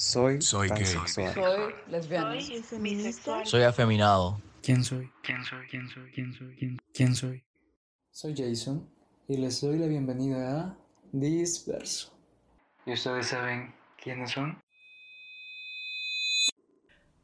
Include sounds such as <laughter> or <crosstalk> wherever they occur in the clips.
Soy, Soy gay. Soy lesbiana. Soy feminista. Soy afeminado. ¿Quién soy? ¿Quién soy? ¿Quién soy? ¿Quién soy? ¿Quién, quién soy? Soy Jason y les doy la bienvenida a Disperso. ¿Y ustedes saben quiénes son?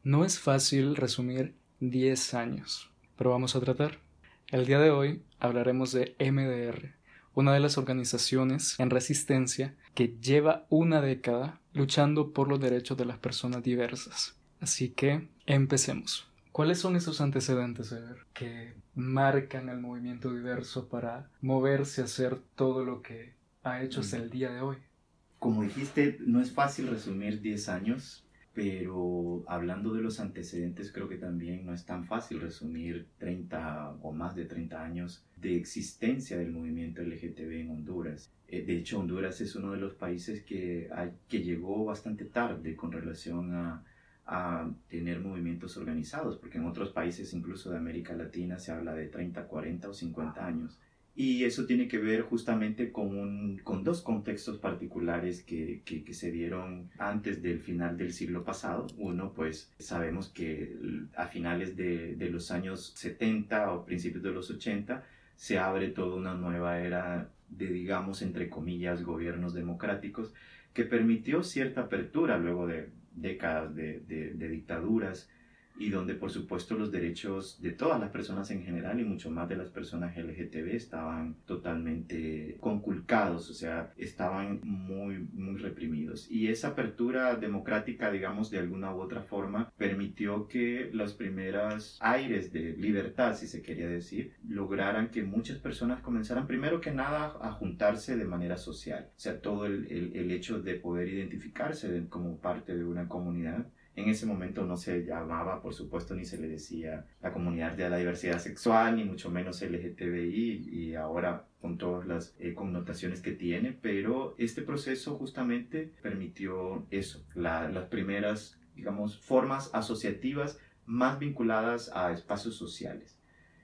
No es fácil resumir 10 años, pero vamos a tratar. El día de hoy hablaremos de MDR, una de las organizaciones en resistencia que lleva una década luchando por los derechos de las personas diversas. Así que empecemos. ¿Cuáles son esos antecedentes Ever, que marcan al movimiento diverso para moverse a hacer todo lo que ha hecho hasta el día de hoy? Como dijiste, no es fácil resumir 10 años, pero hablando de los antecedentes, creo que también no es tan fácil resumir 30 o más de 30 años de existencia del movimiento LGTB en Honduras. Eh, De hecho, Honduras es uno de los países que, que llegó bastante tarde con relación a, a tener movimientos organizados, porque en otros países, incluso de América Latina, se habla de 30, 40 o 50 años. Y eso tiene que ver justamente con, un- con dos contextos particulares que, que- se dieron antes del final del siglo pasado. Uno, pues sabemos que a finales de, de los años 70 o principios de los 80 se abre toda una nueva era de, digamos, entre comillas, gobiernos democráticos que permitió cierta apertura luego de décadas de- de dictaduras y donde por supuesto los derechos de todas las personas en general y mucho más de las personas LGTB estaban totalmente conculcados, o sea, estaban muy, muy reprimidos. Y esa apertura democrática, digamos, de alguna u otra forma, permitió que los primeros aires de libertad, si se quería decir, lograran que muchas personas comenzaran primero que nada a juntarse de manera social. O sea, todo el, el- el hecho de poder identificarse de- como parte de una comunidad en ese momento no se llamaba, por supuesto, ni se le decía la comunidad de la diversidad sexual, ni mucho menos LGTBI, y ahora con todas las eh, connotaciones que tiene, pero este proceso justamente permitió eso, la- las primeras, digamos, formas asociativas más vinculadas a espacios sociales.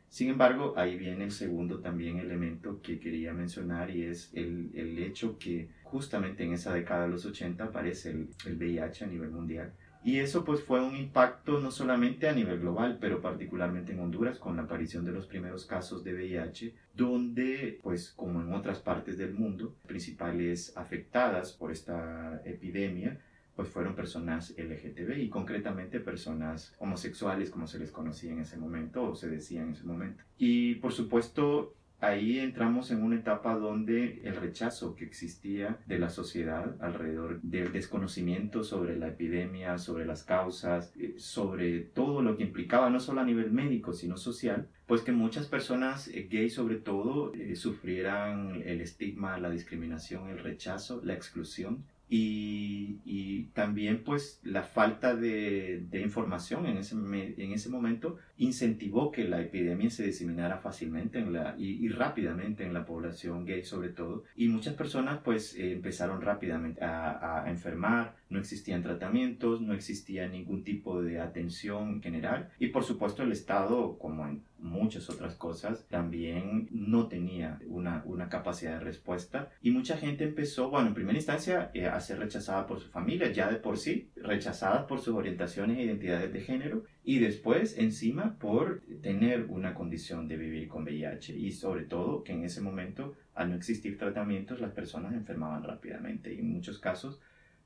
Sin embargo, ahí viene el segundo también elemento que quería mencionar y es el, el hecho que justamente en esa década de los 80 aparece el, el VIH a nivel mundial. Y eso pues fue un impacto no solamente a nivel global, pero particularmente en Honduras con la aparición de los primeros casos de VIH, donde pues como en otras partes del mundo, principales afectadas por esta epidemia, pues fueron personas LGTB y concretamente personas homosexuales como se les conocía en ese momento o se decía en ese momento. Y por supuesto ahí entramos en una etapa donde el rechazo que existía de la sociedad alrededor del desconocimiento sobre la epidemia, sobre las causas, eh, sobre todo lo que implicaba, no solo a nivel médico, sino social, pues que muchas personas eh, gays sobre todo eh, sufrieran el estigma, la discriminación, el rechazo, la exclusión y, también pues la falta de, de información en ese, en ese momento incentivó que la epidemia se diseminara fácilmente en la, y, y rápidamente en la población gay sobre todo. Y muchas personas pues eh, empezaron rápidamente a enfermar, no existían tratamientos, no existía ningún tipo de atención general. Y por supuesto el Estado como en muchas otras cosas también no tenía una, una capacidad de respuesta. Y mucha gente empezó, bueno, en primera instancia eh, a ser rechazada por su familia, ya de por sí, rechazadas por sus orientaciones e identidades de género. Y después encima por tener una condición de vivir con VIH y sobre todo que en ese momento al no existir tratamientos las personas enfermaban rápidamente. Y en muchos casos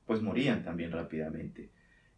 pues morían también rápidamente.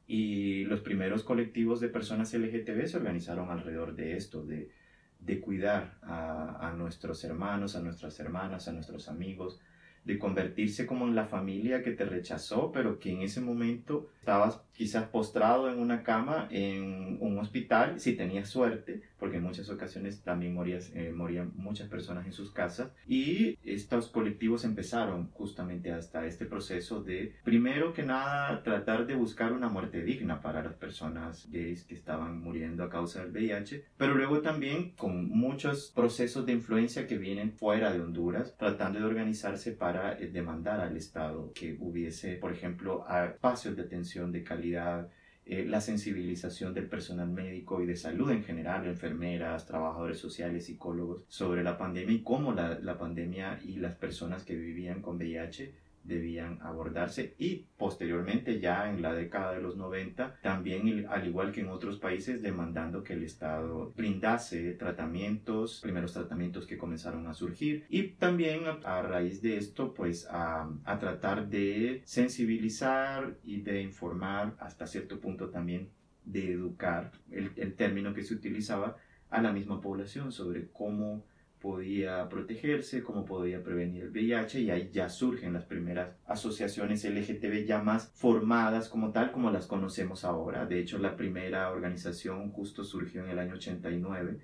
Y los primeros colectivos de personas LGTB se organizaron alrededor de esto, de, de cuidar a, a nuestros hermanos, a nuestras hermanas, a nuestros amigos, de convertirse como en la familia que te rechazó, pero que en ese momento estabas quizás postrado en una cama en un hospital, si tenías suerte, porque en muchas ocasiones también morías, eh, morían muchas personas en sus casas, y estos colectivos empezaron justamente hasta este proceso de, primero que nada, tratar de buscar una muerte digna para las personas gays que estaban muriendo a causa del VIH, pero luego también con muchos procesos de influencia que vienen fuera de Honduras, tratando de organizarse para eh, demandar al Estado que hubiese, por ejemplo, espacios de atención de calidad, eh, la sensibilización del personal médico y de salud en general, enfermeras, trabajadores sociales, psicólogos, sobre la pandemia y cómo la, la pandemia y las personas que vivían con VIH debían abordarse. Y posteriormente ya en la década de los 90 también al igual que en otros países demandando que el Estado brindase tratamientos, primeros tratamientos que comenzaron a surgir. Y también a, raíz de esto pues a, a tratar de sensibilizar y de informar hasta cierto punto también de educar el, el término que se utilizaba a la misma población sobre cómo podía protegerse, cómo podía prevenir el VIH y ahí ya surgen las primeras asociaciones LGTB ya más formadas como tal como las conocemos ahora. De hecho, la primera organización justo surgió en el año 89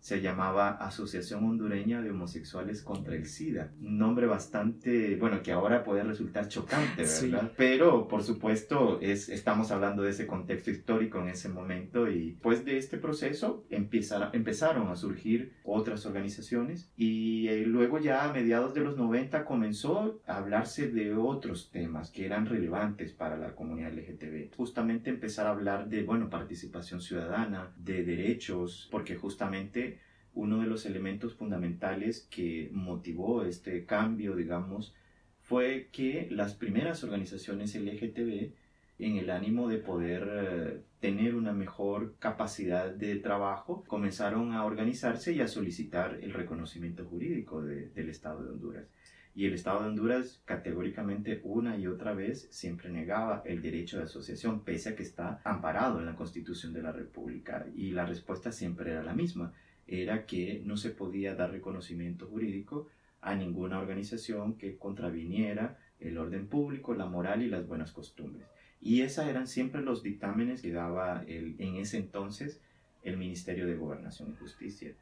se llamaba Asociación Hondureña de Homosexuales contra el SIDA. Un nombre bastante, bueno, que ahora puede resultar chocante, ¿verdad? Pero, por supuesto, es, estamos hablando de ese contexto histórico en ese momento y pues de este proceso empezaron a surgir otras organizaciones y eh, luego ya a mediados de los 90 comenzó a hablarse de otros temas que eran relevantes para la comunidad LGTB. Justamente empezar a hablar de, bueno, participación ciudadana, de derechos, porque justamente uno de los elementos fundamentales que motivó este cambio, digamos, fue que las primeras organizaciones LGTB, en el ánimo de poder eh, tener una mejor capacidad de trabajo, comenzaron a organizarse y a solicitar el reconocimiento jurídico del Estado de Honduras. Y el Estado de Honduras categóricamente una y otra vez siempre negaba el derecho de asociación, pese a que está amparado en la Constitución de la República. Y la respuesta siempre era la misma era que no se podía dar reconocimiento jurídico a ninguna organización que contraviniera el orden público, la moral y las buenas costumbres. Y esos eran siempre los dictámenes que daba el, en ese entonces el Ministerio de Gobernación y Justicia.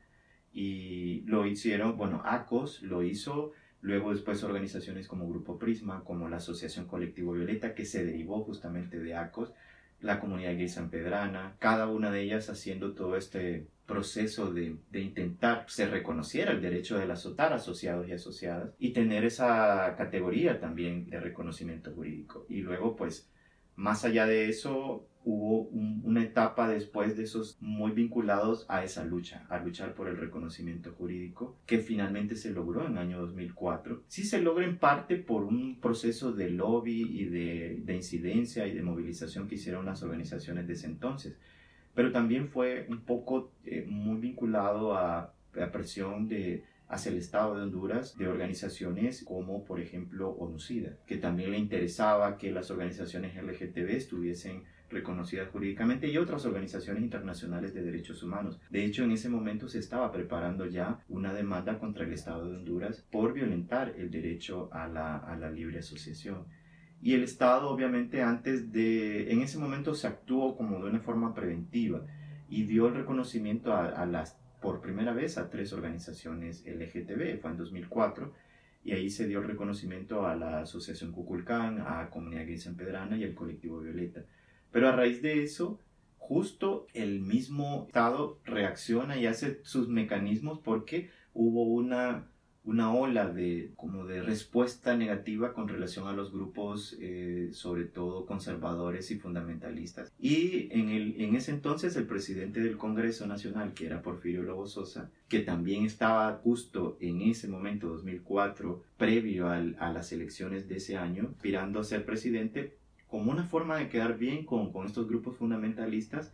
Y lo hicieron, bueno, ACOS lo hizo, luego después organizaciones como Grupo Prisma, como la Asociación Colectivo Violeta, que se derivó justamente de ACOS, la comunidad gay Pedrana, cada una de ellas haciendo todo este proceso de, de, intentar se reconociera el derecho de la azotar asociados y asociadas y tener esa categoría también de reconocimiento jurídico. Y luego, pues, más allá de eso, hubo una etapa después de esos muy vinculados a esa lucha, a luchar por el reconocimiento jurídico, que finalmente se logró en el año 2004. Sí se logra en parte por un proceso de lobby y de, de incidencia y de movilización que hicieron las organizaciones de ese entonces, pero también fue un poco eh, muy vinculado a la presión de hacia el Estado de Honduras de organizaciones como por ejemplo ONUCIDA, que también le interesaba que las organizaciones LGTB estuviesen reconocidas jurídicamente y otras organizaciones internacionales de derechos humanos. De hecho, en ese momento se estaba preparando ya una demanda contra el Estado de Honduras por violentar el derecho a la, a la libre asociación. Y el Estado, obviamente, antes de, en ese momento se actuó como de una forma preventiva y dio el reconocimiento a, a las, por primera vez, a tres organizaciones LGTB, fue en 2004, y ahí se dio reconocimiento a la Asociación Cuculcán, a Comunidad Gay San Pedrana y al Colectivo Violeta. Pero a raíz de eso, justo el mismo Estado reacciona y hace sus mecanismos porque hubo una, una ola de, como de respuesta negativa con relación a los grupos, eh, sobre todo conservadores y fundamentalistas. Y en, el, en ese entonces el presidente del Congreso Nacional, que era Porfirio Lobo Sosa, que también estaba justo en ese momento, 2004, previo a las elecciones de ese año, aspirando a ser presidente, como una forma de quedar bien con, con estos grupos fundamentalistas,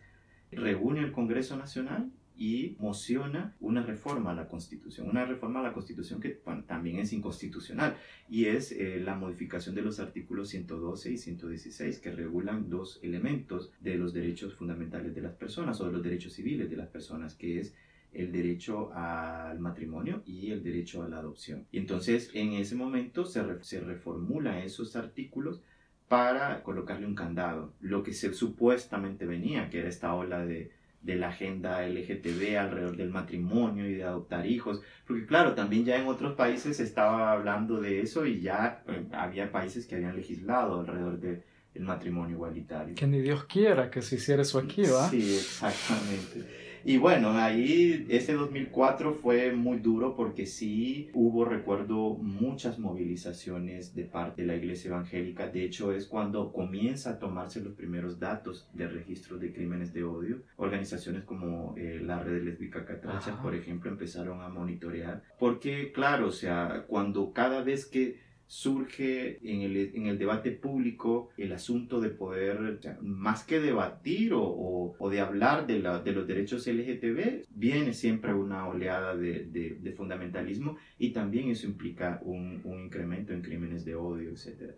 reúne el Congreso Nacional y mociona una reforma a la Constitución, una reforma a la Constitución que también es inconstitucional y es eh, la modificación de los artículos 112 y 116 que regulan dos elementos de los derechos fundamentales de las personas o de los derechos civiles de las personas, que es el derecho al matrimonio y el derecho a la adopción. Y entonces en ese momento se, se reformula esos artículos para colocarle un candado, lo que se supuestamente venía, que era esta ola de, de la agenda LGTB alrededor del matrimonio y de adoptar hijos, porque claro, también ya en otros países se estaba hablando de eso y ya eh, había países que habían legislado alrededor del matrimonio igualitario. Que ni Dios quiera que se hiciera eso aquí, ¿va? Sí, exactamente. Y bueno, ahí ese 2004 fue muy duro porque sí hubo, recuerdo, muchas movilizaciones de parte de la iglesia evangélica. De hecho, es cuando comienza a tomarse los primeros datos de registro de crímenes de odio. Organizaciones como eh, la red lésbica catracha, por ejemplo, empezaron a monitorear. Porque, claro, o sea, cuando cada vez que surge en el, en el debate público el asunto de poder, más que debatir o, o, de hablar de, la, de, los derechos LGTB, viene siempre una oleada de, de, fundamentalismo y también eso implica un, un, incremento en crímenes de odio, etc.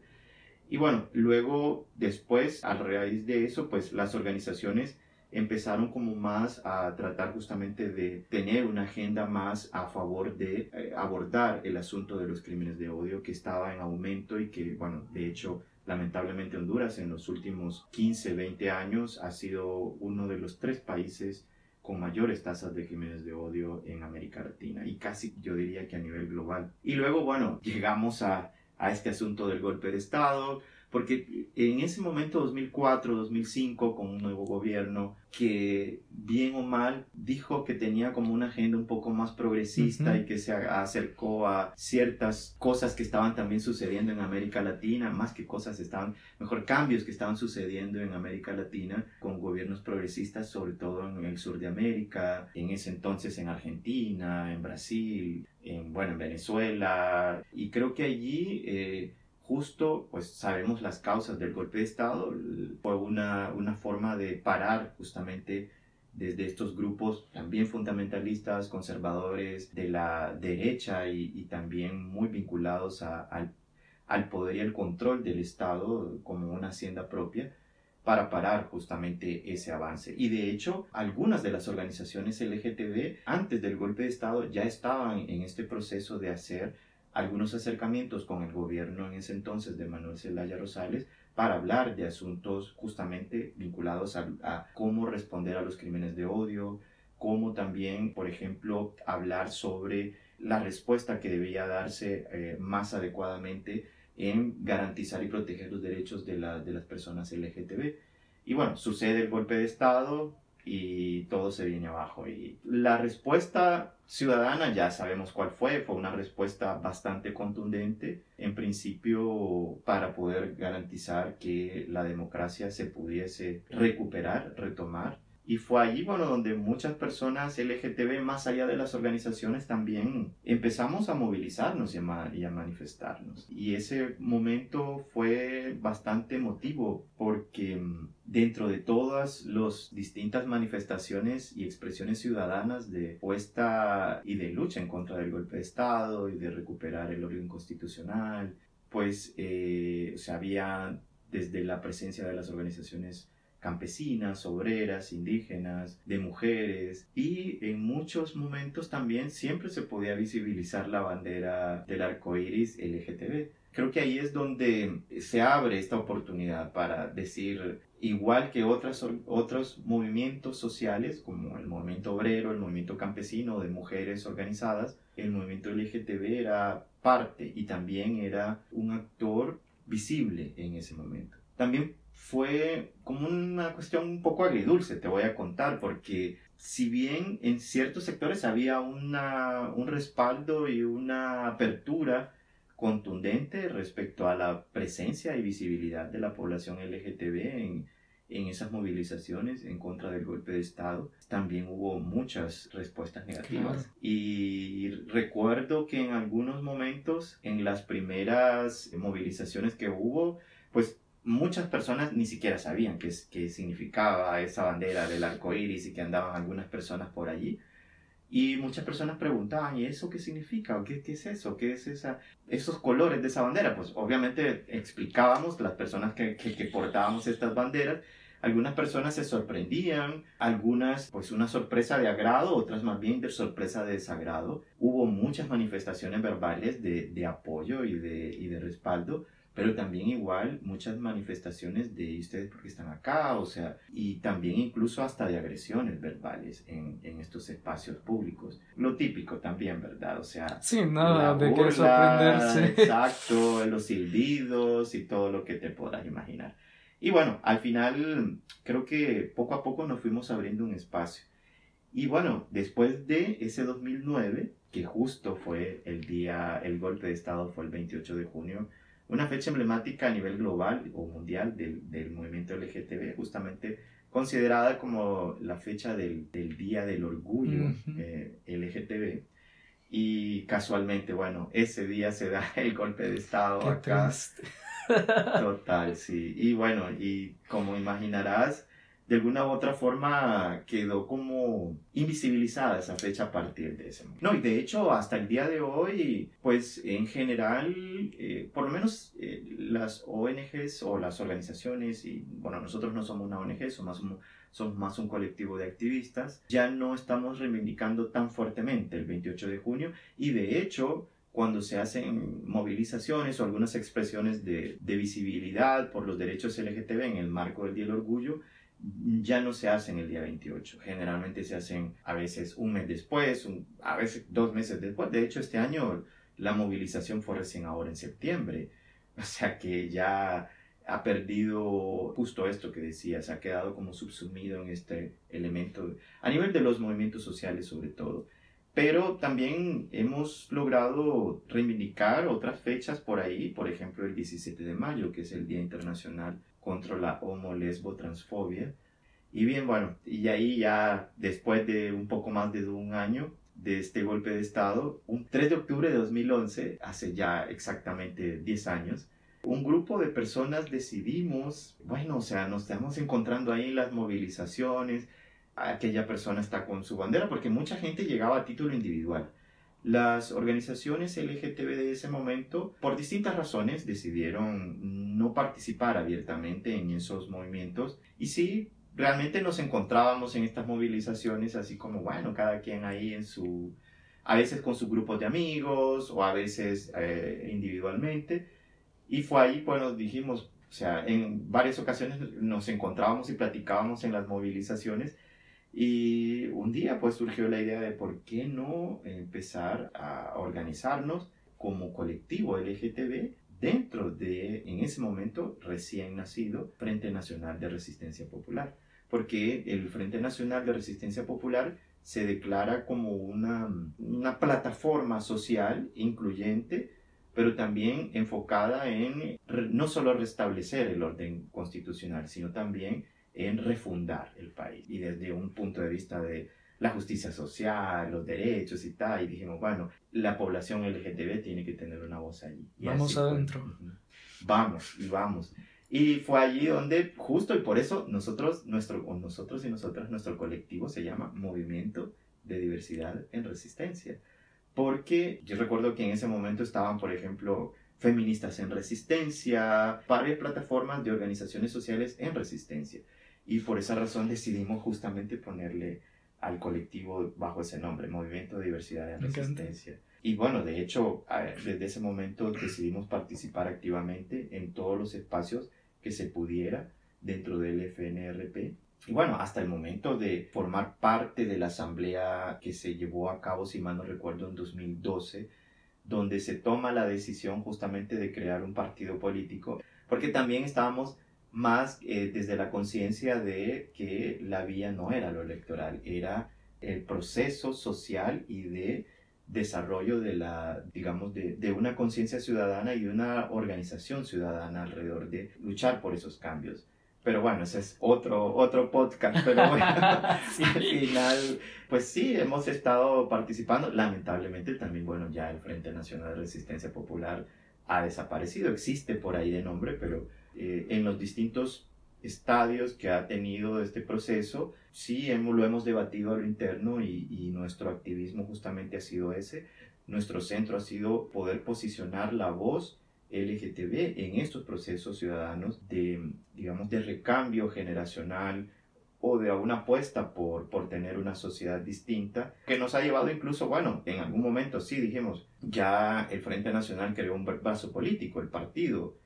Y bueno, luego, después, a raíz de eso, pues las organizaciones empezaron como más a tratar justamente de tener una agenda más a favor de eh, abordar el asunto de los crímenes de odio que estaba en aumento y que, bueno, de hecho, lamentablemente Honduras en los últimos 15, 20 años ha sido uno de los tres países con mayores tasas de crímenes de odio en América Latina y casi yo diría que a nivel global. Y luego, bueno, llegamos a, a este asunto del golpe de Estado, porque en ese momento, 2004, 2005, con un nuevo gobierno que, bien o mal, dijo que tenía como una agenda un poco más progresista y que se acercó a ciertas cosas que estaban también sucediendo en América Latina, más que cosas estaban, mejor cambios que estaban sucediendo en América Latina con gobiernos progresistas, sobre todo en el sur de América, en ese entonces en Argentina, en Brasil, en, bueno, en Venezuela. Y creo que allí... Eh, justo, pues sabemos las causas del golpe de Estado, fue una, una forma de parar justamente desde estos grupos también fundamentalistas, conservadores de la derecha y, también muy vinculados al, al, poder y al control del Estado como una hacienda propia para parar justamente ese avance. Y de hecho, algunas de las organizaciones LGTB antes del golpe de Estado ya estaban en este proceso de hacer algunos acercamientos con el gobierno en ese entonces de Manuel Zelaya Rosales para hablar de asuntos justamente vinculados a, cómo responder a los crímenes de odio, cómo también, por ejemplo, hablar sobre la respuesta que debía darse eh, más adecuadamente en garantizar y proteger los derechos de, de las personas LGTB. Y bueno, sucede el golpe de Estado, y todo se viene abajo. Y la respuesta ciudadana ya sabemos cuál fue, fue una respuesta bastante contundente, en principio para poder garantizar que la democracia se pudiese recuperar, retomar y fue allí, bueno, donde muchas personas LGTB, más allá de las organizaciones, también empezamos a movilizarnos y a, manifestarnos. Y ese momento fue bastante emotivo porque mm, dentro de todas las distintas manifestaciones y expresiones ciudadanas de puesta y de lucha en contra del golpe de Estado y de recuperar el orden constitucional, pues eh, se había desde la presencia de las organizaciones campesinas, obreras, indígenas, de mujeres y en muchos momentos también siempre se podía visibilizar la bandera del arco iris LGTB. Creo que ahí es donde se abre esta oportunidad para decir, igual que otras, otros movimientos sociales como el movimiento obrero, el movimiento campesino de mujeres organizadas, el movimiento LGTB era parte y también era un actor visible en ese momento. También fue como una cuestión un poco agridulce, te voy a contar, porque si bien en ciertos sectores había una, un respaldo y una apertura contundente respecto a la presencia y visibilidad de la población LGTB en, en esas movilizaciones en contra del golpe de Estado, también hubo muchas respuestas negativas. Y recuerdo que en algunos momentos, en las primeras movilizaciones que hubo, pues muchas personas ni siquiera sabían qué, significaba esa bandera del arco iris y que andaban algunas personas por allí. Y muchas personas preguntaban, ¿y eso qué significa? ¿Qué, qué es eso? ¿Qué es esa, esos colores de esa bandera? Pues obviamente explicábamos las personas que, que, que, portábamos estas banderas. Algunas personas se sorprendían, algunas pues una sorpresa de agrado, otras más bien de sorpresa de desagrado. Hubo muchas manifestaciones verbales de, de apoyo y de, y de respaldo pero también igual muchas manifestaciones de ustedes porque están acá, o sea, y también incluso hasta de agresiones verbales en, en estos espacios públicos. Lo típico también, ¿verdad? O sea, sí, nada de qué sorprenderse. <laughs> Exacto, los silbidos y todo lo que te podrás imaginar. Y bueno, al final creo que poco a poco nos fuimos abriendo un espacio. Y bueno, después de ese 2009, que justo fue el día, el golpe de Estado fue el 28 de junio, una fecha emblemática a nivel global o mundial del, del movimiento LGTB, justamente considerada como la fecha del, del Día del Orgullo eh, LGTB. Y casualmente, bueno, ese día se da el golpe de Estado Qué acá. triste. Total, sí. Y bueno, y como imaginarás, de alguna u otra forma quedó como invisibilizada esa fecha a partir de ese momento. No, y de hecho hasta el día de hoy, pues en general, eh, por lo menos eh, las ONGs o las organizaciones, y bueno, nosotros no somos una ONG, somos somos más un colectivo de activistas, ya no estamos reivindicando tan fuertemente el 28 de junio y de hecho cuando se hacen movilizaciones o algunas expresiones de, de visibilidad por los derechos LGTB en el marco del Día del Orgullo, ya no se hacen el día 28. Generalmente se hacen a veces un mes después, a veces dos meses después. De hecho, este año la movilización fue recién ahora en septiembre. <laughs> O sea que ya ha perdido justo esto que decía, se ha quedado como subsumido en este elemento a nivel de los movimientos sociales sobre todo. Pero también hemos logrado reivindicar otras fechas por ahí, por ejemplo el 17 de mayo, que es el Día Internacional contra la Homo, Lesbo, Transfobia. Y bien, bueno, y ahí ya después de un poco más de un año de este golpe de Estado, un 3 de octubre de 2011, hace ya exactamente 10 años, un grupo de personas decidimos, bueno, o sea, nos estamos encontrando ahí en las movilizaciones, aquella persona está con su bandera, porque mucha gente llegaba a título individual. Las organizaciones LGTB de ese momento, por distintas razones, decidieron no participar abiertamente en esos movimientos y sí, realmente nos encontrábamos en estas movilizaciones así como, bueno, cada quien ahí en su, a veces con sus grupos de amigos o a veces eh, individualmente. Y fue ahí, bueno, dijimos, o sea, en varias ocasiones nos encontrábamos y platicábamos en las movilizaciones y un día pues surgió la idea de por qué no empezar a organizarnos como colectivo LGTB dentro de, en ese momento, recién nacido Frente Nacional de Resistencia Popular. Porque el Frente Nacional de Resistencia Popular se declara como una, una plataforma social incluyente, pero también enfocada en no solo restablecer el orden constitucional, sino también en refundar el país. Y desde un punto de vista de la justicia social, los derechos y tal, y dijimos, bueno, la población LGTB tiene que tener una voz allí. Y Vamos así adentro. Vamos, y vamos. Y fue allí donde, justo y por eso nosotros, nuestro, o nosotros y nosotras, nuestro colectivo se llama Movimiento de Diversidad en Resistencia. Porque yo recuerdo que en ese momento estaban, por ejemplo, feministas en resistencia, varias plataformas de organizaciones sociales en resistencia. Y por esa razón decidimos justamente ponerle al colectivo bajo ese nombre, Movimiento de Diversidad en. Resistencia. Y bueno, de hecho, desde ese momento decidimos participar activamente en todos los espacios que se pudiera dentro del FNRP. Y bueno, hasta el momento de formar parte de la asamblea que se llevó a cabo, si mal no recuerdo, en 2012, donde se toma la decisión justamente de crear un partido político, porque también estábamos más eh, desde la conciencia de que la vía no era lo electoral, era el proceso social y de desarrollo de la, digamos, de, de una conciencia ciudadana y una organización ciudadana alrededor de luchar por esos cambios. Pero bueno, ese es otro, otro podcast, pero bueno, <laughs> <laughs> Sí. al final, pues sí, hemos estado participando. Lamentablemente también, bueno, ya el Frente Nacional de Resistencia Popular ha desaparecido, existe por ahí de nombre, pero eh, en los distintos estadios que ha tenido este proceso, sí hemos, lo hemos debatido a lo interno y, y nuestro activismo justamente ha sido ese. Nuestro centro ha sido poder posicionar la voz LGTB en estos procesos ciudadanos de, digamos, de recambio generacional o de una apuesta por, por tener una sociedad distinta, que nos ha llevado incluso, bueno, en algún momento sí dijimos, ya el Frente Nacional creó un brazo político, el partido,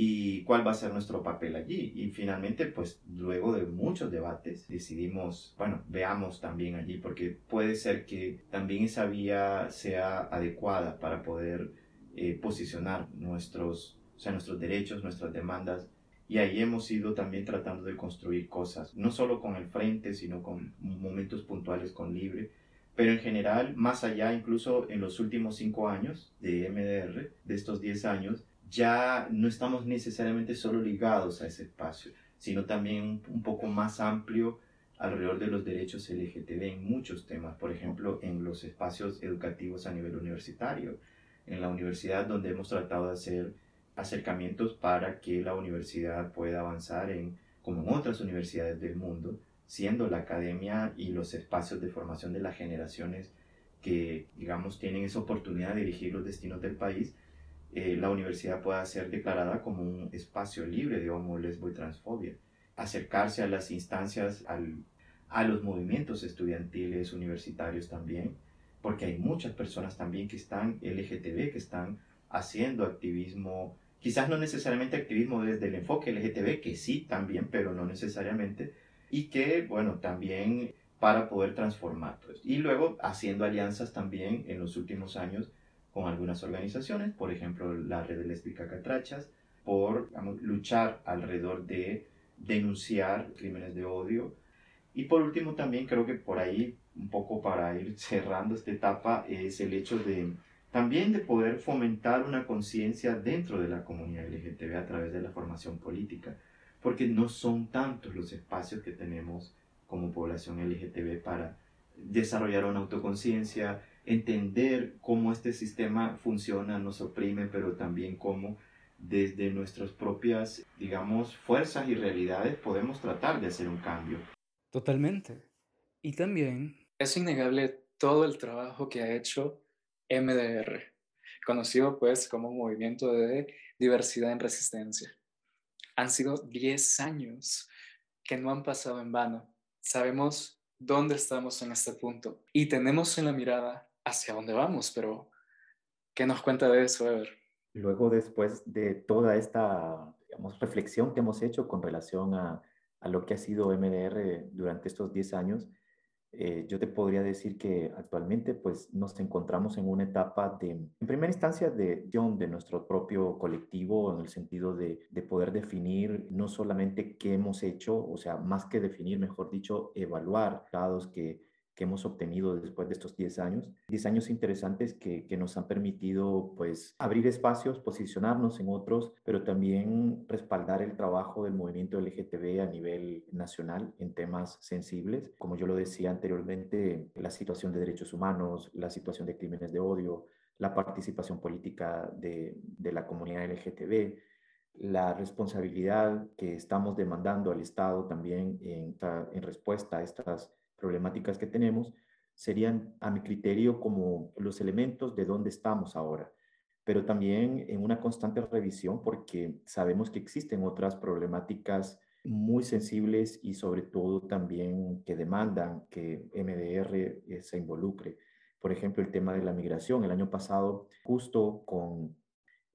y cuál va a ser nuestro papel allí. Y finalmente, pues luego de muchos debates, decidimos, bueno, veamos también allí, porque puede ser que también esa vía sea adecuada para poder eh, posicionar nuestros, o sea, nuestros derechos, nuestras demandas. Y ahí hemos ido también tratando de construir cosas, no solo con el frente, sino con momentos puntuales con Libre, pero en general, más allá, incluso en los últimos cinco años de MDR, de estos 10 años, ya no estamos necesariamente solo ligados a ese espacio, sino también un poco más amplio alrededor de los derechos LGTB en muchos temas, por ejemplo, en los espacios educativos a nivel universitario, en la universidad donde hemos tratado de hacer acercamientos para que la universidad pueda avanzar en, como en otras universidades del mundo, siendo la academia y los espacios de formación de las generaciones que, digamos, tienen esa oportunidad de dirigir los destinos del país, eh, la universidad pueda ser declarada como un espacio libre de homo, lesbo y transfobia. Acercarse a las instancias, al, a los movimientos estudiantiles, universitarios también, porque hay muchas personas también que están LGTB, que están haciendo activismo, quizás no necesariamente activismo desde el enfoque LGTB, que sí también, pero no necesariamente, y que, bueno, también para poder transformar. Y luego haciendo alianzas también en los últimos años con algunas organizaciones, por ejemplo la Red Lésbica Catrachas, por luchar alrededor de denunciar crímenes de odio. Y por último también creo que por ahí, un poco para ir cerrando esta etapa, es el hecho de también de poder fomentar una conciencia dentro de la comunidad LGTB a través de la formación política, porque no son tantos los espacios que tenemos como población LGTB para desarrollar una autoconciencia, entender cómo este sistema funciona, nos oprime, pero también cómo desde nuestras propias, digamos, fuerzas y realidades podemos tratar de hacer un cambio. Totalmente. Y también es innegable todo el trabajo que ha hecho MDR, conocido pues como Movimiento de Diversidad en Resistencia. Han sido 10 años que no han pasado en vano. Sabemos dónde estamos en este punto y tenemos en la mirada hacia dónde vamos, pero ¿qué nos cuenta de eso, Ever? Luego, después de toda esta digamos, reflexión que hemos hecho con relación a, a lo que ha sido MDR durante estos 10 años, eh, yo te podría decir que actualmente pues nos encontramos en una etapa de, en primera instancia, de, de nuestro propio colectivo en el sentido de, de, poder definir no solamente qué hemos hecho, o sea, más que definir, mejor dicho, evaluar dados que que hemos obtenido después de estos 10 años. 10 años interesantes que, nos han permitido pues abrir espacios, posicionarnos en otros, pero también respaldar el trabajo del movimiento LGTB a nivel nacional en temas sensibles. Como yo lo decía anteriormente, la situación de derechos humanos, la situación de crímenes de odio, la participación política de, la comunidad LGTB, la responsabilidad que estamos demandando al Estado también en respuesta a estas problemáticas que tenemos serían, a mi criterio, como los elementos de dónde estamos ahora, pero también en una constante revisión porque sabemos que existen otras problemáticas muy sensibles y sobre todo también que demandan que MDR eh, se involucre. Por ejemplo, el tema de la migración. El año pasado, justo con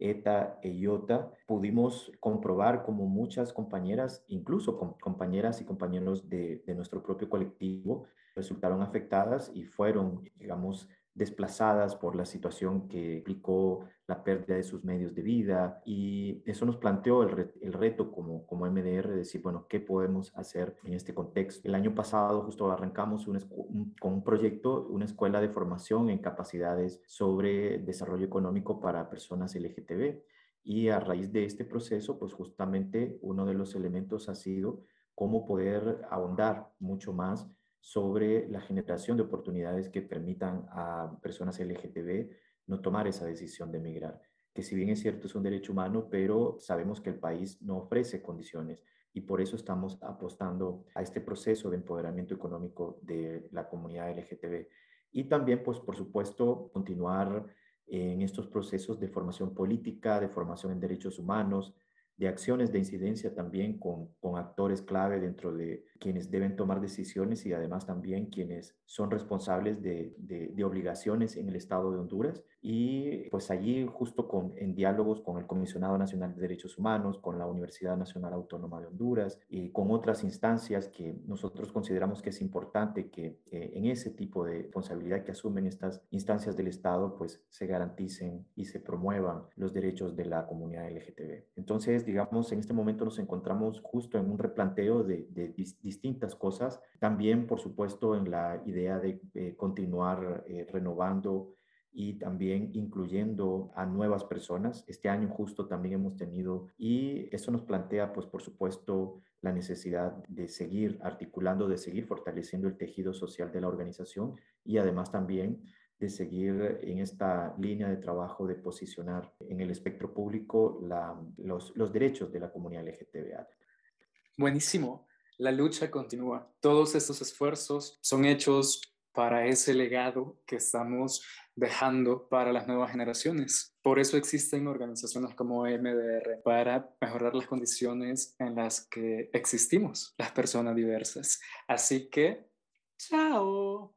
ETA e IOTA, pudimos comprobar como muchas compañeras, incluso compañeras y compañeros de, de nuestro propio colectivo, resultaron afectadas y fueron, digamos, desplazadas por la situación que implicó la pérdida de sus medios de vida y eso nos planteó el, reto como, como MDR de decir, bueno, ¿qué podemos hacer en este contexto? El año pasado justo arrancamos con un proyecto, una escuela de formación en capacidades sobre desarrollo económico para personas LGTB y a raíz de este proceso, pues justamente uno de los elementos ha sido cómo poder ahondar mucho más sobre la generación de oportunidades que permitan a personas LGTB no tomar esa decisión de emigrar, que si bien es cierto es un derecho humano, pero sabemos que el país no ofrece condiciones y por eso estamos apostando a este proceso de empoderamiento económico de la comunidad LGTB. Y también, pues, por supuesto, continuar en estos procesos de formación política, de formación en derechos humanos, de acciones de incidencia también con, con, actores clave dentro de quienes deben tomar decisiones y además también quienes son responsables de, de, obligaciones en el Estado de Honduras. Y pues allí justo con, en diálogos con el Comisionado Nacional de Derechos Humanos, con la Universidad Nacional Autónoma de Honduras y con otras instancias que nosotros consideramos que es importante que en ese tipo de responsabilidad que asumen estas instancias del Estado pues se garanticen y se promuevan los derechos de la comunidad LGTB. Entonces, digamos, en este momento nos encontramos justo en un replanteo de, distintas cosas. También, por supuesto, en la idea de eh, continuar eh, renovando y también incluyendo a nuevas personas. Este año justo también hemos tenido y eso nos plantea, pues por supuesto, la necesidad de seguir articulando, de seguir fortaleciendo el tejido social de la organización y además también de seguir en esta línea de trabajo de posicionar en el espectro público los, los derechos de la comunidad LGTBA. Buenísimo. La lucha continúa. Todos estos esfuerzos son hechos para ese legado que estamos dejando para las nuevas generaciones. Por eso existen organizaciones como MDR, para mejorar las condiciones en las que existimos las personas diversas. Así que, chao.